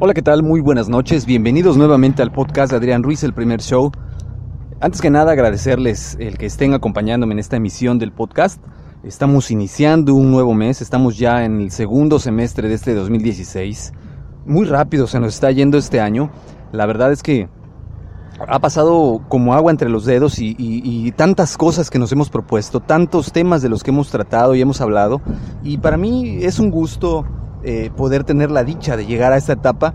Hola, ¿qué tal? Muy buenas noches. Bienvenidos nuevamente al podcast de Adrián Ruiz, el primer show. Antes que nada, agradecerles el que estén acompañándome en esta emisión del podcast. Estamos iniciando un nuevo mes, estamos ya en el segundo semestre de este 2016. Muy rápido se nos está yendo este año. La verdad es que ha pasado como agua entre los dedos y, tantas cosas que nos hemos propuesto, tantos temas de los que hemos tratado y hemos hablado. Y para mí es un gusto eh, poder tener la dicha de llegar a esta etapa.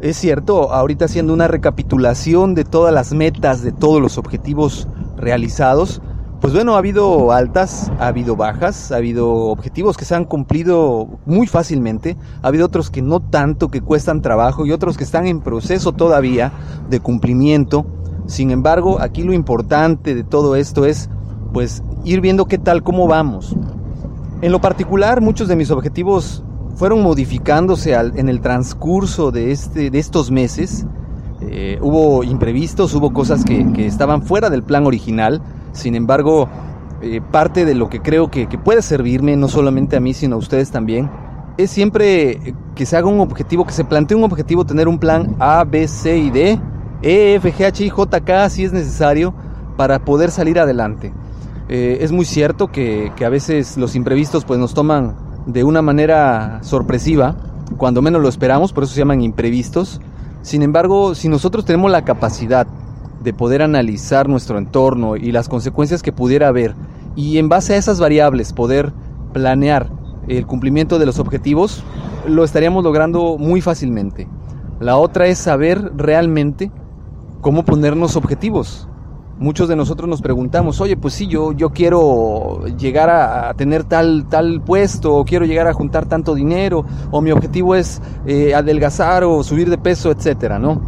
Es cierto, ahorita haciendo una recapitulación de todas las metas, de todos los objetivos realizados, pues bueno, ha habido altas, ha habido bajas, ha habido objetivos que se han cumplido muy fácilmente, ha habido otros que no tanto, que cuestan trabajo y otros que están en proceso todavía de cumplimiento. Sin embargo, aquí lo importante de todo esto es pues ir viendo qué tal, cómo vamos. En lo particular, muchos de mis objetivos fueron modificándose en el transcurso de, este, de estos meses. Eh, hubo imprevistos, hubo cosas que, estaban fuera del plan original. Sin embargo, eh, parte de lo que creo que, puede servirme, no solamente a mí, sino a ustedes también, es siempre que se haga un objetivo, que se plantee un objetivo, tener un plan A, B, C y D, E, F, G, H, I, J, K, si es necesario, para poder salir adelante. Eh, es muy cierto que, que, a veces los imprevistos pues nos toman de una manera sorpresiva, cuando menos lo esperamos, por eso se llaman imprevistos. Sin embargo, si nosotros tenemos la capacidad de poder analizar nuestro entorno y las consecuencias que pudiera haber, y en base a esas variables poder planear el cumplimiento de los objetivos, lo estaríamos logrando muy fácilmente. La otra es saber realmente cómo ponernos objetivos muchos de nosotros nos preguntamos, oye, pues sí, yo, yo quiero llegar a, tener tal, tal puesto, o quiero llegar a juntar tanto dinero, o mi objetivo es eh, adelgazar o subir de peso, etcétera, ¿no?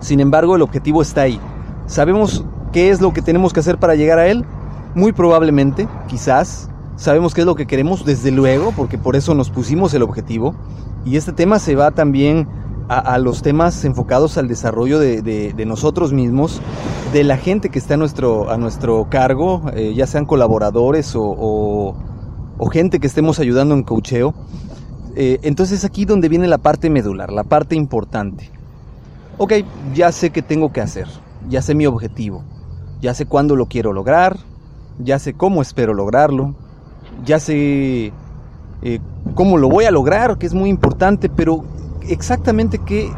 Sin embargo, el objetivo está ahí. ¿Sabemos qué es lo que tenemos que hacer para llegar a él? Muy probablemente, quizás. Sabemos qué es lo que queremos, desde luego, porque por eso nos pusimos el objetivo. Y este tema se va también a, los temas enfocados al desarrollo de, nosotros mismos, de la gente que está a nuestro, a nuestro cargo, eh, ya sean colaboradores o, gente que estemos ayudando en cocheo. Eh, entonces aquí donde viene la parte medular, la parte importante. Ok, ya sé qué tengo que hacer, ya sé mi objetivo, ya sé cuándo lo quiero lograr, ya sé cómo espero lograrlo, ya sé eh, cómo lo voy a lograr, que es muy importante, pero exactamente qué,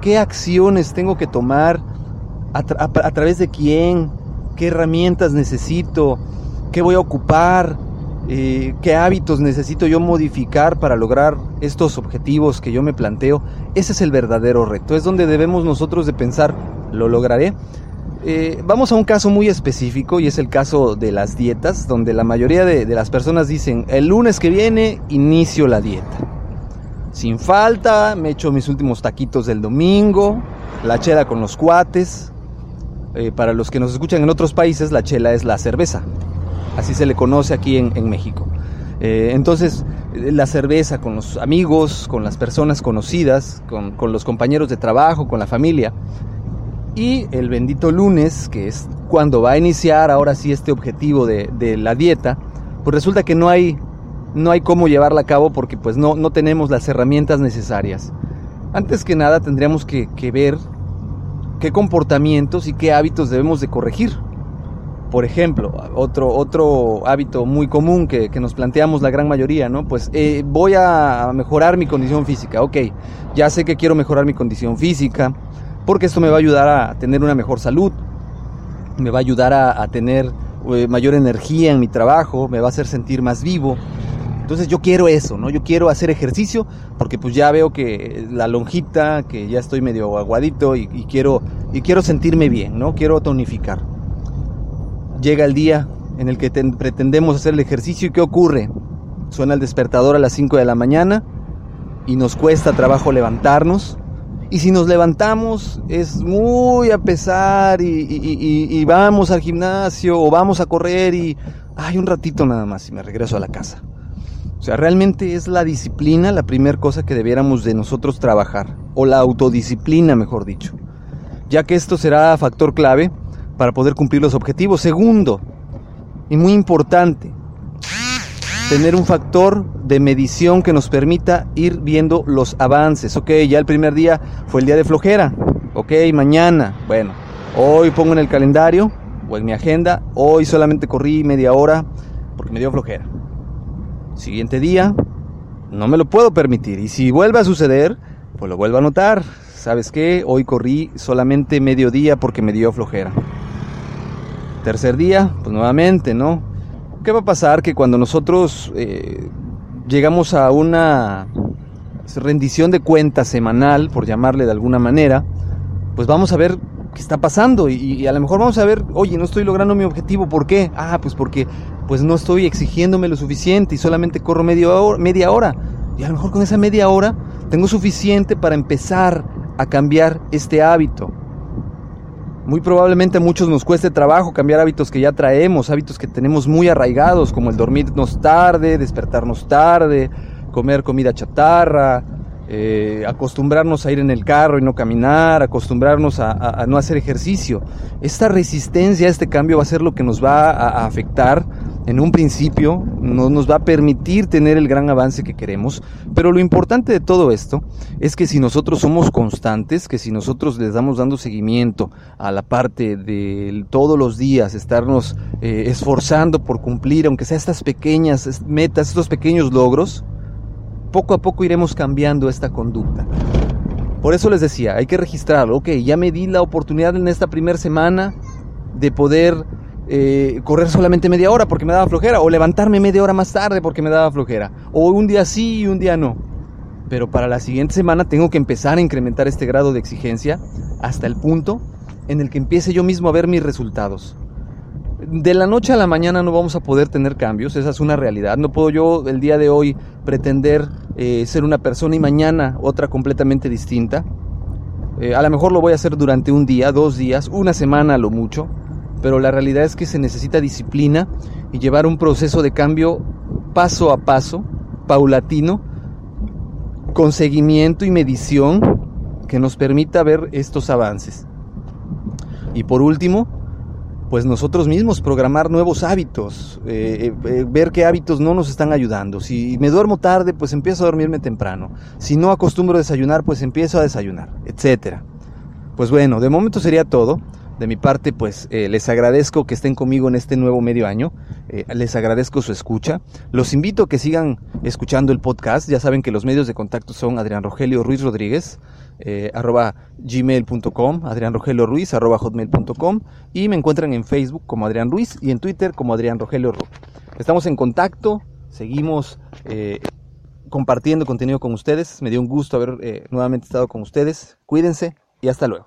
qué acciones tengo que tomar, a, través de quién, qué herramientas necesito, qué voy a ocupar, eh, qué hábitos necesito yo modificar para lograr estos objetivos que yo me planteo. Ese es el verdadero reto, es donde debemos nosotros de pensar, ¿lo lograré? Eh, vamos a un caso muy específico y es el caso de las dietas, donde la mayoría de las personas dicen, el lunes que viene inicio la dieta sin falta, me echo mis últimos taquitos del domingo, la chela con los cuates. Eh, para los que nos escuchan en otros países, la chela es la cerveza. Así se le conoce aquí en, México. Eh, entonces, la cerveza con los amigos, con las personas conocidas, con, los compañeros de trabajo, con la familia. Y el bendito lunes, que es cuando va a iniciar ahora sí este objetivo de, de la dieta, pues resulta que no hay no hay cómo llevarla a cabo porque pues no, no tenemos las herramientas necesarias. Antes que nada tendríamos que, ver qué comportamientos y qué hábitos debemos de corregir. por ejemplo, otro, otro hábito muy común que, que nos planteamos la gran mayoría, ¿no? Pues eh, voy a mejorar mi condición física. Ok, ya sé que quiero mejorar mi condición física, porque esto me va a ayudar a tener una mejor salud, me va a ayudar a, a tener eh, mayor energía en mi trabajo, me va a hacer sentir más vivo. Entonces yo quiero eso, ¿no? Yo quiero hacer ejercicio porque pues ya veo que la lonjita, que ya estoy medio aguadito y, quiero, y quiero sentirme bien, ¿no? Quiero tonificar. Llega el día en el que pretendemos hacer el ejercicio y ¿qué ocurre? Suena el despertador a las 5 de la mañana y nos cuesta trabajo levantarnos. Y si nos levantamos es muy a pesar y, vamos al gimnasio o vamos a correr y hay un ratito nada más y me regreso a la casa. Sea, realmente es la disciplina la primera cosa que debiéramos de nosotros trabajar, o la autodisciplina, mejor dicho, ya que esto será factor clave para poder cumplir los objetivos. Segundo, y muy importante, tener un factor de medición que nos permita ir viendo los avances. Ok, ya el primer día fue el día de flojera. Ok, mañana, bueno, hoy pongo en el calendario o en mi agenda, hoy solamente corrí media hora porque me dio flojera. Siguiente día, no me lo puedo permitir. Y si vuelve a suceder, pues lo vuelvo a anotar. ¿Sabes qué? Hoy corrí solamente medio día porque me dio flojera. Tercer día, pues nuevamente, ¿no? ¿Qué va a pasar? Que cuando nosotros eh, llegamos a una rendición de cuentas semanal, por llamarle de alguna manera, pues vamos a ver qué está pasando y, y, a lo mejor vamos a ver, oye, no estoy logrando mi objetivo, ¿por qué? Ah, pues porque pues no estoy exigiéndome lo suficiente y solamente corro media hora, media hora. Y a lo mejor con esa media hora tengo suficiente para empezar a cambiar este hábito. Muy probablemente a muchos nos cueste trabajo cambiar hábitos que ya traemos, hábitos que tenemos muy arraigados, como el dormirnos tarde, despertarnos tarde, comer comida chatarra, eh, acostumbrarnos a ir en el carro y no caminar, acostumbrarnos a, a, a, no hacer ejercicio. Esta resistencia este cambio va a ser lo que nos va a, a afectar en un principio, no nos va a permitir tener el gran avance que queremos, pero lo importante de todo esto es que si nosotros somos constantes, que si nosotros les damos dando seguimiento a la parte de todos los días estarnos eh, esforzando por cumplir, aunque sea estas pequeñas metas, estos pequeños logros, poco a poco iremos cambiando esta conducta. Por eso les decía, hay que registrarlo. Ok, ya me di la oportunidad en esta primera semana de poder eh, correr solamente media hora porque me daba flojera, o levantarme media hora más tarde porque me daba flojera, o un día sí y un día no. Pero para la siguiente semana tengo que empezar a incrementar este grado de exigencia hasta el punto en el que empiece yo mismo a ver mis resultados. De la noche a la mañana no vamos a poder tener cambios, esa es una realidad. No puedo yo el día de hoy pretender eh, ser una persona y mañana otra completamente distinta. Eh, a lo mejor lo voy a hacer durante un día, dos días, una semana lo mucho, pero la realidad es que se necesita disciplina y llevar un proceso de cambio paso a paso, paulatino, con seguimiento y medición que nos permita ver estos avances. Y por último, pues nosotros mismos programar nuevos hábitos, eh, eh, ver qué hábitos no nos están ayudando. Si me duermo tarde, pues empiezo a dormirme temprano. Si no acostumbro a desayunar, pues empiezo a desayunar, etcétera. Pues bueno, de momento sería todo. De mi parte, pues eh, les agradezco que estén conmigo en este nuevo medio año. Eh, les agradezco su escucha. Los invito a que sigan escuchando el podcast. Ya saben que los medios de contacto son Adrián Rogelio Ruiz Rodríguez, eh, arroba gmail.com, Adrián Rogelio Ruiz, arroba hotmail.com y me encuentran en Facebook como Adrián Ruiz y en Twitter como Adrián Rogelio Ruiz. Estamos en contacto, seguimos compartiendo contenido con ustedes. Me dio un gusto haber nuevamente estado con ustedes. Cuídense y hasta luego.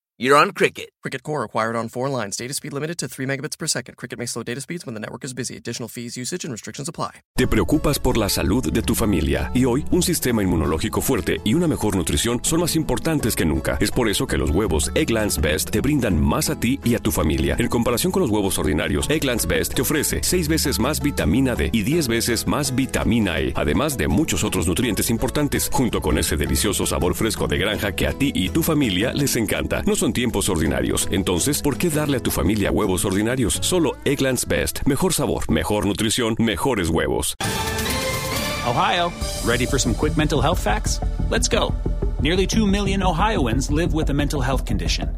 You're on Cricket. Cricket Core acquired on four lines. Data speed limited to 3 megabits per second. Cricket may slow data speeds when the network is busy. Additional fees, usage, and restrictions apply. Te preocupas por la salud de tu familia y hoy un sistema inmunológico fuerte y una mejor nutrición son más importantes que nunca. Es por eso que los huevos Egglands Best te brindan más a ti y a tu familia. En comparación con los huevos ordinarios, Egglands Best te ofrece 6 veces más vitamina D y 10 veces más vitamina E, además de muchos otros nutrientes importantes, junto con ese delicioso sabor fresco de granja que a ti y tu familia les encanta. No son tiempos ordinarios, entonces, ¿por qué darle a tu familia huevos ordinarios? Solo Egglands Best. Mejor sabor, mejor nutrición, mejores huevos. Ohio, ready for some quick mental health facts? Let's go. Nearly 2 million Ohioans live with a mental health condition.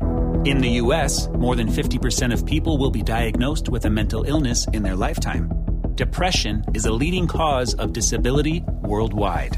In the U.S., more than 50% of people will be diagnosed with a mental illness in their lifetime. Depression is a leading cause of disability worldwide.